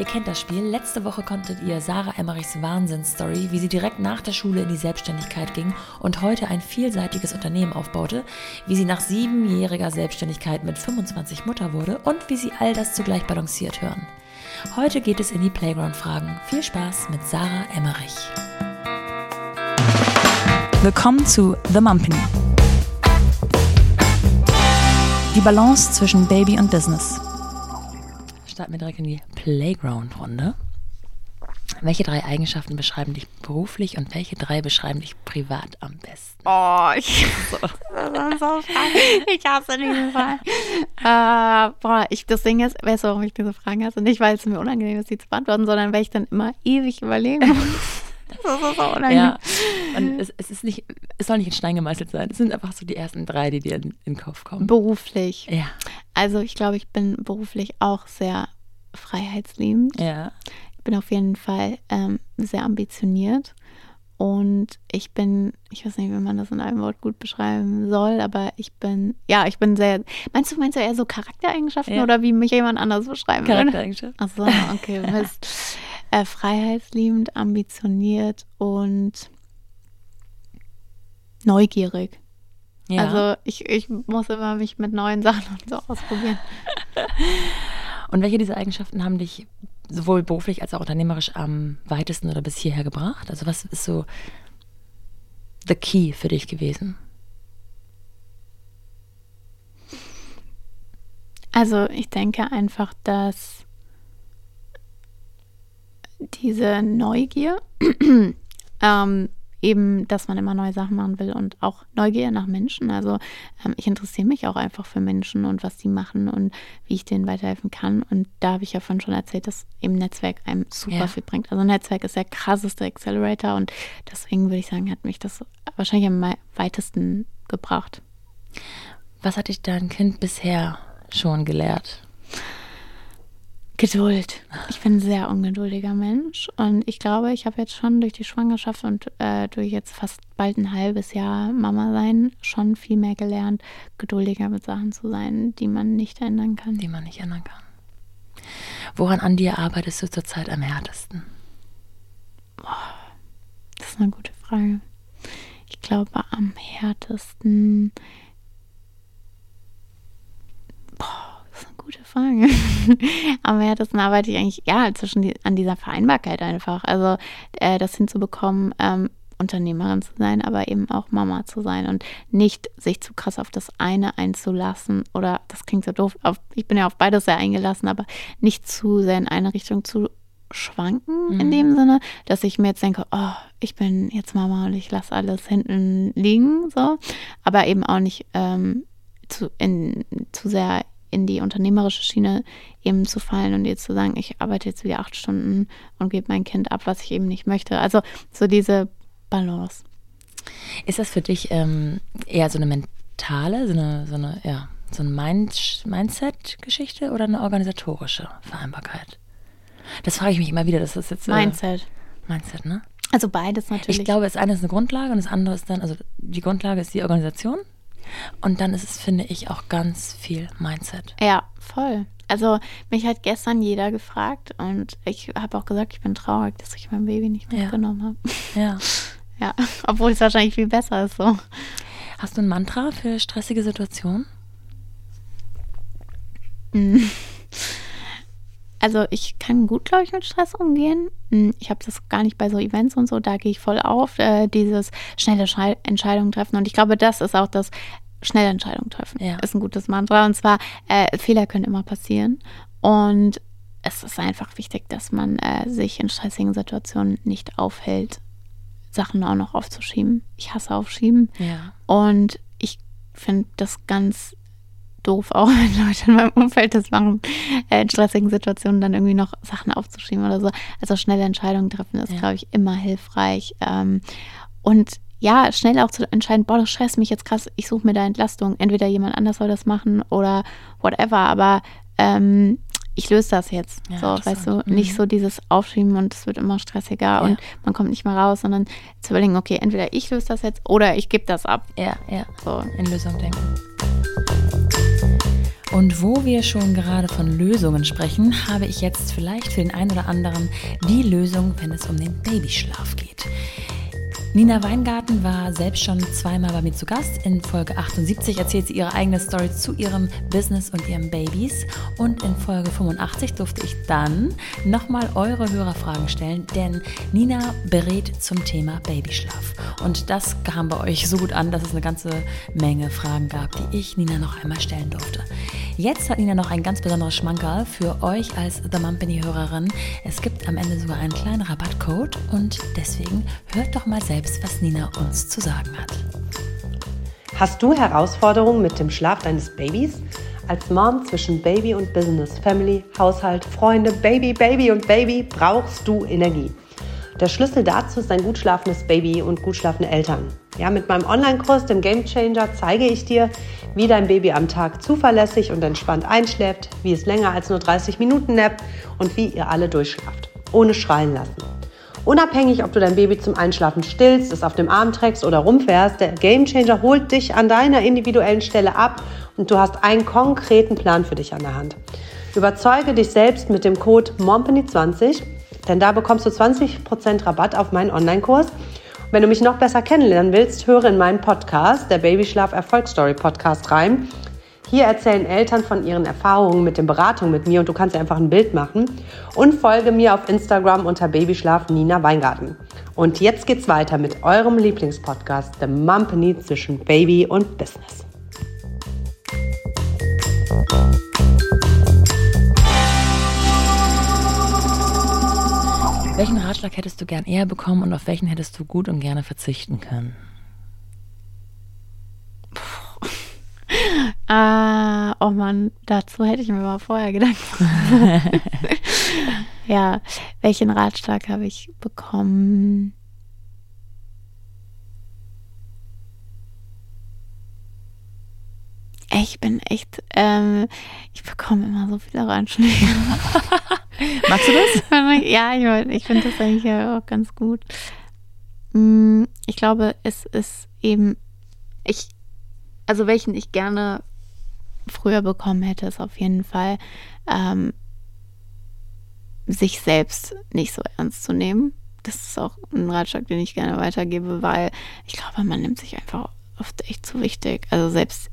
ihr kennt das Spiel. Letzte Woche konntet ihr Sarah Emmerichs Wahnsinnsstory, wie sie direkt nach der Schule in die Selbstständigkeit ging und heute ein vielseitiges Unternehmen aufbaute, wie sie nach siebenjähriger Selbstständigkeit mit 25 Mutter wurde und wie sie all das zugleich balanciert hören. Heute geht es in die Playground-Fragen. Viel Spaß mit Sarah Emmerich. Willkommen zu The Mumpany. Die Balance zwischen Baby und Business. Starten wir direkt in die Playground-Runde. Welche drei Eigenschaften beschreiben dich beruflich und welche drei beschreiben dich privat am besten? Oh, ich, so. so ich hasse diese Fragen. Äh, boah, ich, das Ding ist, weißt du, warum ich diese Fragen hasse? Nicht, weil es mir unangenehm ist, sie zu beantworten, sondern weil ich dann immer ewig überlegen muss. Das ist so unangenehm. Ja, und es, es, ist nicht, es soll nicht in Stein gemeißelt sein. Es sind einfach so die ersten drei, die dir in, in den Kopf kommen. Beruflich. Ja. Also ich glaube, ich bin beruflich auch sehr freiheitsliebend. Ja. Ich bin auf jeden Fall ähm, sehr ambitioniert. Und ich bin, ich weiß nicht, wie man das in einem Wort gut beschreiben soll, aber ich bin, ja, ich bin sehr. Meinst du, meinst du eher so Charaktereigenschaften ja. oder wie mich jemand anders beschreiben würde? Charaktereigenschaften. Ach so, okay, Mist. äh, freiheitsliebend, ambitioniert und neugierig. Ja. Also ich, ich muss immer mich mit neuen Sachen und so ausprobieren. und welche dieser Eigenschaften haben dich sowohl beruflich als auch unternehmerisch am weitesten oder bis hierher gebracht? Also was ist so the key für dich gewesen? Also ich denke einfach, dass diese Neugier ähm, eben, dass man immer neue Sachen machen will und auch Neugier nach Menschen. Also ähm, ich interessiere mich auch einfach für Menschen und was die machen und wie ich denen weiterhelfen kann. Und da habe ich ja vorhin schon erzählt, dass eben Netzwerk einem super ja. viel bringt. Also Netzwerk ist der krasseste Accelerator und deswegen würde ich sagen, hat mich das wahrscheinlich am weitesten gebracht. Was hat dich dein Kind bisher schon gelehrt? Geduld. Ich bin ein sehr ungeduldiger Mensch und ich glaube, ich habe jetzt schon durch die Schwangerschaft und äh, durch jetzt fast bald ein halbes Jahr Mama sein schon viel mehr gelernt, geduldiger mit Sachen zu sein, die man nicht ändern kann. Die man nicht ändern kann. Woran an dir arbeitest du zurzeit am härtesten? Das ist eine gute Frage. Ich glaube, am härtesten gute Frage. Am härtesten arbeite ich eigentlich ja zwischen die, an dieser Vereinbarkeit einfach. Also äh, das hinzubekommen, ähm, Unternehmerin zu sein, aber eben auch Mama zu sein und nicht sich zu krass auf das eine einzulassen oder das klingt so doof, auf, ich bin ja auf beides sehr eingelassen, aber nicht zu sehr in eine Richtung zu schwanken mhm. in dem Sinne, dass ich mir jetzt denke, oh, ich bin jetzt Mama und ich lasse alles hinten liegen, so, aber eben auch nicht ähm, zu, in, zu sehr in die unternehmerische Schiene eben zu fallen und jetzt zu sagen, ich arbeite jetzt wieder acht Stunden und gebe mein Kind ab, was ich eben nicht möchte. Also so diese Balance. Ist das für dich ähm, eher so eine mentale, so eine, so eine, ja, so eine Mind Mindset-Geschichte oder eine organisatorische Vereinbarkeit? Das frage ich mich immer wieder. Das ist jetzt äh, Mindset. Mindset, ne? Also beides natürlich. Ich glaube, das eine ist eine Grundlage und das andere ist dann, also die Grundlage ist die Organisation und dann ist es, finde ich, auch ganz viel Mindset. Ja, voll. Also mich hat gestern jeder gefragt und ich habe auch gesagt, ich bin traurig, dass ich mein Baby nicht mitgenommen habe. Ja. ja, obwohl es wahrscheinlich viel besser ist so. Hast du ein Mantra für stressige Situationen? Mhm. Also ich kann gut, glaube ich, mit Stress umgehen. Hm, ich habe das gar nicht bei so Events und so, da gehe ich voll auf, äh, dieses schnelle Schei Entscheidungen treffen. Und ich glaube, das ist auch das schnelle Entscheidungen treffen. Ja. Ist ein gutes Mantra. Und zwar, äh, Fehler können immer passieren. Und es ist einfach wichtig, dass man äh, sich in stressigen Situationen nicht aufhält, Sachen auch noch aufzuschieben. Ich hasse Aufschieben. Ja. Und ich finde das ganz doof auch, wenn Leute in meinem Umfeld das machen, äh, in stressigen Situationen dann irgendwie noch Sachen aufzuschieben oder so. Also schnelle Entscheidungen treffen ist, ja. glaube ich, immer hilfreich. Ähm, und ja, schnell auch zu entscheiden, boah, das stresst mich jetzt krass, ich suche mir da Entlastung. Entweder jemand anders soll das machen oder whatever, aber ähm, ich löse das jetzt. Ja, so, weißt du, mhm. nicht so dieses Aufschieben und es wird immer stressiger ja. und man kommt nicht mehr raus, sondern zu überlegen, okay, entweder ich löse das jetzt oder ich gebe das ab. Ja, ja. So. In Lösung denken. Und wo wir schon gerade von Lösungen sprechen, habe ich jetzt vielleicht für den einen oder anderen die Lösung, wenn es um den Babyschlaf geht. Nina Weingarten war selbst schon zweimal bei mir zu Gast. In Folge 78 erzählt sie ihre eigene Story zu ihrem Business und ihren Babys. Und in Folge 85 durfte ich dann nochmal eure Hörerfragen stellen, denn Nina berät zum Thema Babyschlaf. Und das kam bei euch so gut an, dass es eine ganze Menge Fragen gab, die ich Nina noch einmal stellen durfte. Jetzt hat Nina noch ein ganz besonderes Schmankerl für euch als The Mumpany-Hörerin. Es gibt am Ende sogar einen kleinen Rabattcode und deswegen hört doch mal selbst was Nina uns zu sagen hat. Hast du Herausforderungen mit dem Schlaf deines Babys? Als Mom zwischen Baby und Business, Family, Haushalt, Freunde, Baby, Baby und Baby brauchst du Energie. Der Schlüssel dazu ist ein gut schlafendes Baby und gut schlafende Eltern. Ja, mit meinem Online-Kurs, dem Game Changer, zeige ich dir, wie dein Baby am Tag zuverlässig und entspannt einschläft, wie es länger als nur 30 Minuten nappt und wie ihr alle durchschlaft, ohne schreien lassen. Unabhängig, ob du dein Baby zum Einschlafen stillst, es auf dem Arm trägst oder rumfährst, der Gamechanger holt dich an deiner individuellen Stelle ab und du hast einen konkreten Plan für dich an der Hand. Überzeuge dich selbst mit dem Code MOMPANY20, denn da bekommst du 20% Rabatt auf meinen Online-Kurs. Wenn du mich noch besser kennenlernen willst, höre in meinen Podcast, der Babyschlaf Erfolgsstory Podcast rein. Hier erzählen Eltern von ihren Erfahrungen mit den Beratungen mit mir und du kannst dir einfach ein Bild machen. Und folge mir auf Instagram unter Babyschlaf Nina Weingarten. Und jetzt geht's weiter mit eurem Lieblingspodcast, The Mumpany zwischen Baby und Business. Welchen Ratschlag hättest du gern eher bekommen und auf welchen hättest du gut und gerne verzichten können? Ah, oh Mann, dazu hätte ich mir mal vorher Gedanken gemacht. ja, welchen Ratschlag habe ich bekommen? Ich bin echt, ähm, ich bekomme immer so viele Ratschläge. Magst du das? ja, ich, ich finde das eigentlich auch ganz gut. Mm, ich glaube, es ist eben, ich, also welchen ich gerne früher bekommen hätte, ist auf jeden Fall, ähm, sich selbst nicht so ernst zu nehmen. Das ist auch ein Ratschlag, den ich gerne weitergebe, weil ich glaube, man nimmt sich einfach oft echt zu wichtig. Also selbst,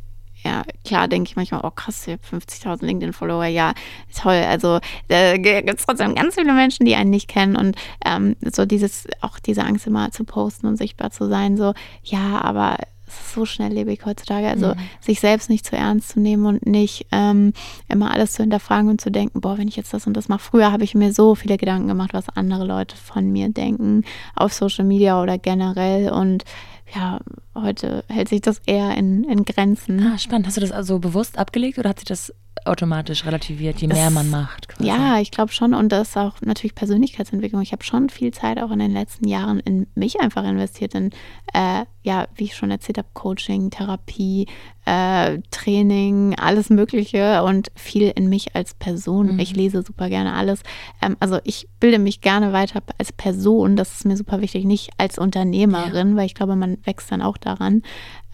ja, klar denke ich manchmal, oh krass, ich habe 50.000 LinkedIn-Follower, ja, toll. Also da gibt es trotzdem ganz viele Menschen, die einen nicht kennen und ähm, so dieses, auch diese Angst immer zu posten und sichtbar zu sein, so, ja, aber es ist so schnelllebig heutzutage. Also mhm. sich selbst nicht zu ernst zu nehmen und nicht ähm, immer alles zu hinterfragen und zu denken, boah, wenn ich jetzt das und das mache. Früher habe ich mir so viele Gedanken gemacht, was andere Leute von mir denken, auf Social Media oder generell. Und ja, heute hält sich das eher in, in Grenzen. Ah, spannend. Hast du das also bewusst abgelegt oder hat sich das automatisch relativiert, je das, mehr man macht? Quasi? Ja, ich glaube schon. Und das ist auch natürlich Persönlichkeitsentwicklung. Ich habe schon viel Zeit auch in den letzten Jahren in mich einfach investiert, in, äh, ja, wie ich schon erzählt habe, Coaching, Therapie, äh, Training, alles Mögliche und viel in mich als Person. Mhm. Ich lese super gerne alles. Ähm, also ich bilde mich gerne weiter als Person. Das ist mir super wichtig, nicht als Unternehmerin, ja. weil ich glaube, man wächst dann auch daran.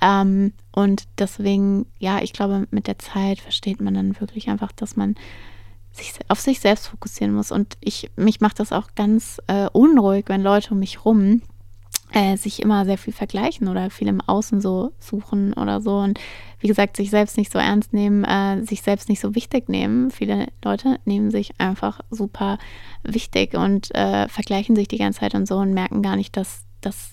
Ähm, und deswegen, ja, ich glaube, mit der Zeit versteht man dann wirklich einfach, dass man sich auf sich selbst fokussieren muss. Und ich, mich macht das auch ganz äh, unruhig, wenn Leute um mich rum äh, sich immer sehr viel vergleichen oder viel im Außen so suchen oder so. Und wie gesagt, sich selbst nicht so ernst nehmen, äh, sich selbst nicht so wichtig nehmen. Viele Leute nehmen sich einfach super wichtig und äh, vergleichen sich die ganze Zeit und so und merken gar nicht, dass das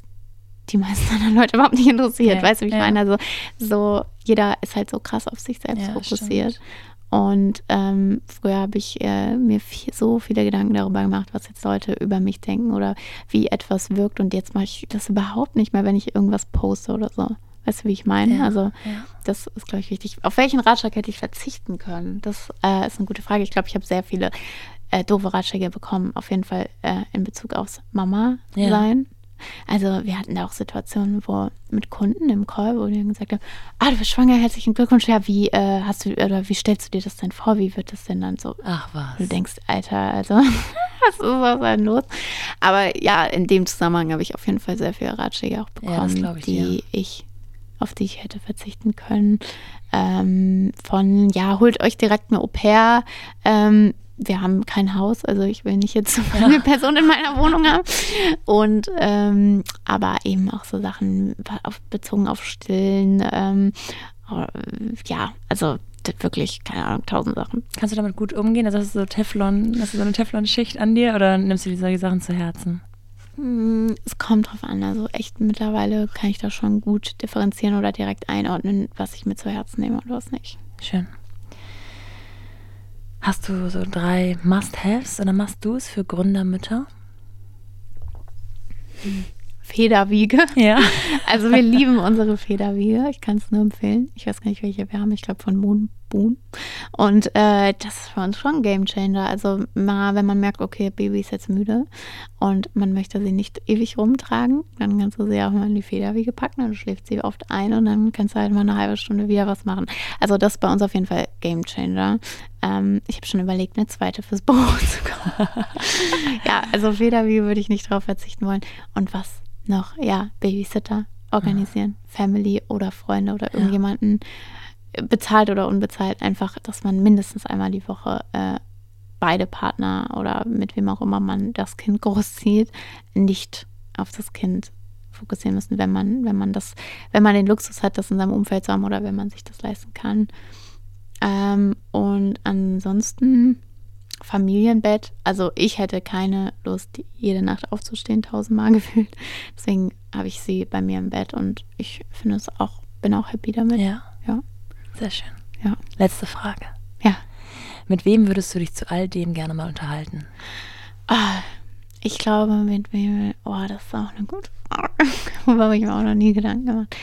die meisten anderen Leute überhaupt nicht interessiert. Ja, weißt du, wie ich ja. meine? Also so, jeder ist halt so krass auf sich selbst ja, fokussiert. Stimmt. Und ähm, früher habe ich äh, mir viel, so viele Gedanken darüber gemacht, was jetzt Leute über mich denken oder wie etwas wirkt. Und jetzt mache ich das überhaupt nicht mehr, wenn ich irgendwas poste oder so. Weißt du, wie ich meine? Ja, also, ja. das ist, glaube ich, wichtig. Auf welchen Ratschlag hätte ich verzichten können? Das äh, ist eine gute Frage. Ich glaube, ich habe sehr viele äh, doofe Ratschläge bekommen. Auf jeden Fall äh, in Bezug aufs Mama sein. Ja. Also wir hatten da auch Situationen, wo mit Kunden im Call, wo die gesagt haben, ah, du bist schwanger, herzlichen Glückwunsch, ja, wie äh, hast du, oder wie stellst du dir das denn vor, wie wird das denn dann so? Ach was. Du denkst, Alter, also, was ist was denn los? Aber ja, in dem Zusammenhang habe ich auf jeden Fall sehr viele Ratschläge auch bekommen, ja, ich, die ja. ich auf die ich hätte verzichten können. Ähm, von, ja, holt euch direkt eine Au pair. Ähm, wir haben kein Haus, also ich will nicht jetzt so eine ja. Person in meiner Wohnung haben. Und ähm, aber eben auch so Sachen auf, bezogen auf Stillen. Ähm, ja, also wirklich, keine Ahnung, tausend Sachen. Kannst du damit gut umgehen? Also hast du so Teflon, hast du so eine Teflon-Schicht an dir oder nimmst du dir solche Sachen zu Herzen? Hm, es kommt drauf an. Also echt mittlerweile kann ich da schon gut differenzieren oder direkt einordnen, was ich mir zu Herzen nehme und was nicht. Schön. Hast du so drei Must-Haves oder Must-Dos für Gründermütter? Federwiege. Ja. Also wir lieben unsere Federwiege. Ich kann es nur empfehlen. Ich weiß gar nicht, welche wir haben. Ich glaube von Moon Boon. Und äh, das ist für uns schon ein Game Changer. Also mal, wenn man merkt, okay, Baby ist jetzt müde und man möchte sie nicht ewig rumtragen, dann kannst du sie auch mal in die Federwiege packen, dann schläft sie oft ein und dann kannst du halt mal eine halbe Stunde wieder was machen. Also das ist bei uns auf jeden Fall Game Changer. Ähm, ich habe schon überlegt, eine zweite fürs Büro zu kaufen. ja, also Federwiege würde ich nicht drauf verzichten wollen. Und was noch, ja, Babysitter organisieren, mhm. Family oder Freunde oder irgendjemanden, ja. Bezahlt oder unbezahlt, einfach, dass man mindestens einmal die Woche äh, beide Partner oder mit wem auch immer man das Kind großzieht, nicht auf das Kind fokussieren müssen, wenn man, wenn man das, wenn man den Luxus hat, das in seinem Umfeld zu haben oder wenn man sich das leisten kann. Ähm, und ansonsten Familienbett. Also ich hätte keine Lust, jede Nacht aufzustehen, tausendmal gefühlt. Deswegen habe ich sie bei mir im Bett und ich finde es auch, bin auch happy damit. Ja. Sehr schön. Ja. Letzte Frage. Ja. Mit wem würdest du dich zu all dem gerne mal unterhalten? Ah, ich glaube, mit wem. Oh, das ist auch eine gute Frage. Worüber habe ich mir auch noch nie Gedanken gemacht.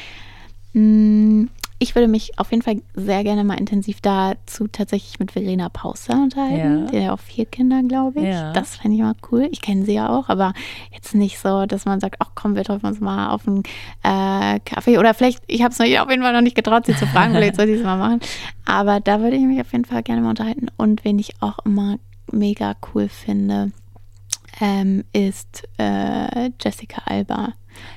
Hm, ich würde mich auf jeden Fall sehr gerne mal intensiv dazu tatsächlich mit Verena Pauster unterhalten. Ja. Die hat auch vier Kinder, glaube ich. Ja. Das fände ich mal cool. Ich kenne sie ja auch, aber jetzt nicht so, dass man sagt, ach komm, wir treffen uns mal auf einen äh, Kaffee. Oder vielleicht, ich habe es auf jeden Fall noch nicht getraut, sie zu fragen, vielleicht soll ich es mal machen. Aber da würde ich mich auf jeden Fall gerne mal unterhalten. Und wen ich auch immer mega cool finde, ähm, ist äh, Jessica Alba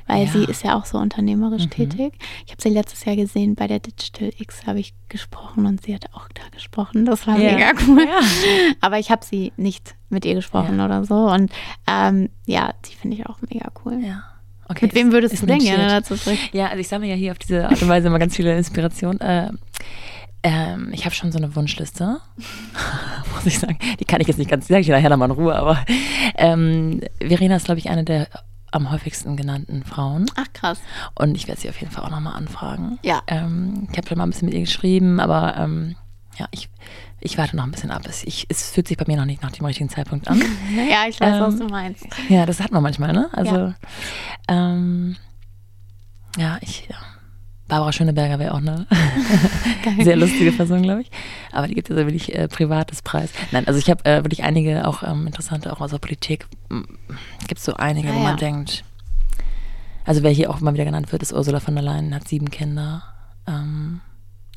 weil ja. sie ist ja auch so unternehmerisch mhm. tätig. Ich habe sie letztes Jahr gesehen bei der Digital X, habe ich gesprochen und sie hat auch da gesprochen. Das war ja. mega cool. Ja. Aber ich habe sie nicht mit ihr gesprochen oder so. Und ähm, ja, die finde ich auch mega cool. Ja. Okay, mit wem würdest du denn gerne dazu sprechen? Ja, also ich sammle ja hier auf diese Art und Weise immer ganz viele Inspirationen. Äh, ähm, ich habe schon so eine Wunschliste, muss ich sagen. Die kann ich jetzt nicht ganz, die sage ich nachher nochmal in Ruhe, aber ähm, Verena ist, glaube ich, eine der am häufigsten genannten Frauen. Ach krass. Und ich werde sie auf jeden Fall auch nochmal anfragen. Ja. Ähm, ich habe schon mal ein bisschen mit ihr geschrieben, aber ähm, ja, ich, ich warte noch ein bisschen ab. Es, ich, es fühlt sich bei mir noch nicht nach dem richtigen Zeitpunkt an. ja, ich weiß, ähm, was du meinst. Ja, das hat man manchmal, ne? Also, ja, ähm, ja ich, ja. Barbara Schöneberger wäre auch eine sehr lustige Person, glaube ich. Aber die gibt ja so wirklich äh, privates Preis. Nein, also ich habe äh, wirklich einige auch ähm, interessante, auch aus der Politik. Gibt es so einige, ah, wo man ja. denkt, also wer hier auch mal wieder genannt wird, ist Ursula von der Leyen, hat sieben Kinder. Ähm,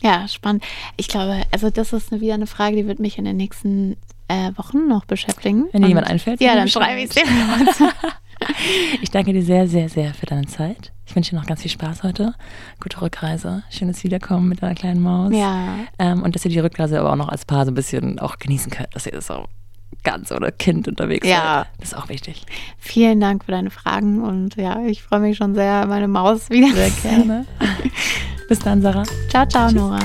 ja, spannend. Ich glaube, also das ist wieder eine Frage, die wird mich in den nächsten äh, Wochen noch beschäftigen. Wenn dir jemand einfällt. Ja, dann schreibe ich es dir. ich danke dir sehr, sehr, sehr für deine Zeit. Ich wünsche dir noch ganz viel Spaß heute. Gute Rückreise. Schönes Wiederkommen mit deiner kleinen Maus. Ja. Ähm, und dass ihr die Rückreise aber auch noch als Paar so ein bisschen auch genießen könnt, dass ihr so ganz ohne Kind unterwegs ja. seid. Das ist auch wichtig. Vielen Dank für deine Fragen und ja, ich freue mich schon sehr, meine Maus wieder. Sehr gerne. Bis dann, Sarah. Ciao, ciao, Tschüss. Nora.